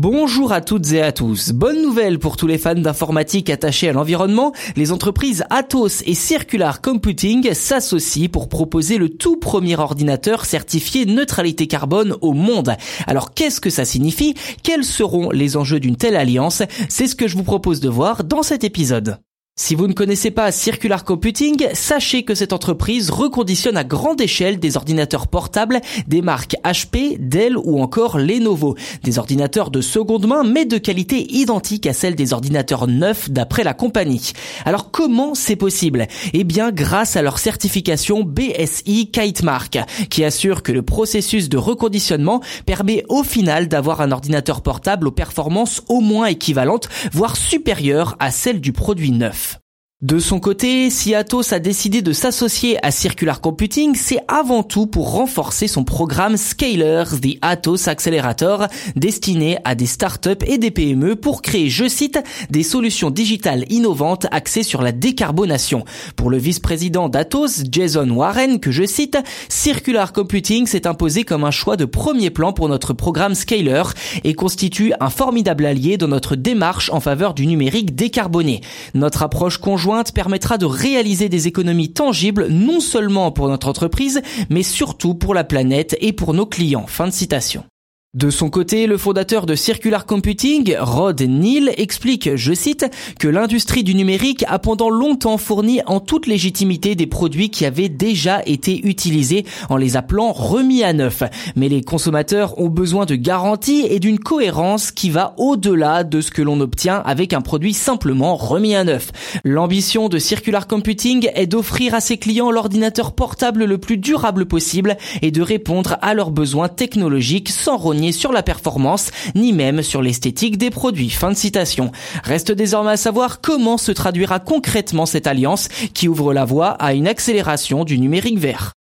Bonjour à toutes et à tous. Bonne nouvelle pour tous les fans d'informatique attachés à l'environnement. Les entreprises Atos et Circular Computing s'associent pour proposer le tout premier ordinateur certifié neutralité carbone au monde. Alors qu'est-ce que ça signifie? Quels seront les enjeux d'une telle alliance? C'est ce que je vous propose de voir dans cet épisode. Si vous ne connaissez pas Circular Computing, sachez que cette entreprise reconditionne à grande échelle des ordinateurs portables des marques HP, Dell ou encore Lenovo. Des ordinateurs de seconde main mais de qualité identique à celle des ordinateurs neufs d'après la compagnie. Alors comment c'est possible? Eh bien grâce à leur certification BSI Kitemark qui assure que le processus de reconditionnement permet au final d'avoir un ordinateur portable aux performances au moins équivalentes, voire supérieures à celles du produit neuf. De son côté, si Atos a décidé de s'associer à Circular Computing, c'est avant tout pour renforcer son programme Scalers, the Atos Accelerator, destiné à des startups et des PME pour créer, je cite, des solutions digitales innovantes axées sur la décarbonation. Pour le vice-président d'Atos, Jason Warren, que je cite, Circular Computing s'est imposé comme un choix de premier plan pour notre programme Scaler et constitue un formidable allié dans notre démarche en faveur du numérique décarboné. Notre approche conjointe permettra de réaliser des économies tangibles non seulement pour notre entreprise, mais surtout pour la planète et pour nos clients. Fin de citation. De son côté, le fondateur de Circular Computing, Rod Neal, explique, je cite, que l'industrie du numérique a pendant longtemps fourni en toute légitimité des produits qui avaient déjà été utilisés en les appelant remis à neuf. Mais les consommateurs ont besoin de garanties et d'une cohérence qui va au-delà de ce que l'on obtient avec un produit simplement remis à neuf. L'ambition de Circular Computing est d'offrir à ses clients l'ordinateur portable le plus durable possible et de répondre à leurs besoins technologiques sans sur la performance, ni même sur l'esthétique des produits. Fin de citation. Reste désormais à savoir comment se traduira concrètement cette alliance qui ouvre la voie à une accélération du numérique vert.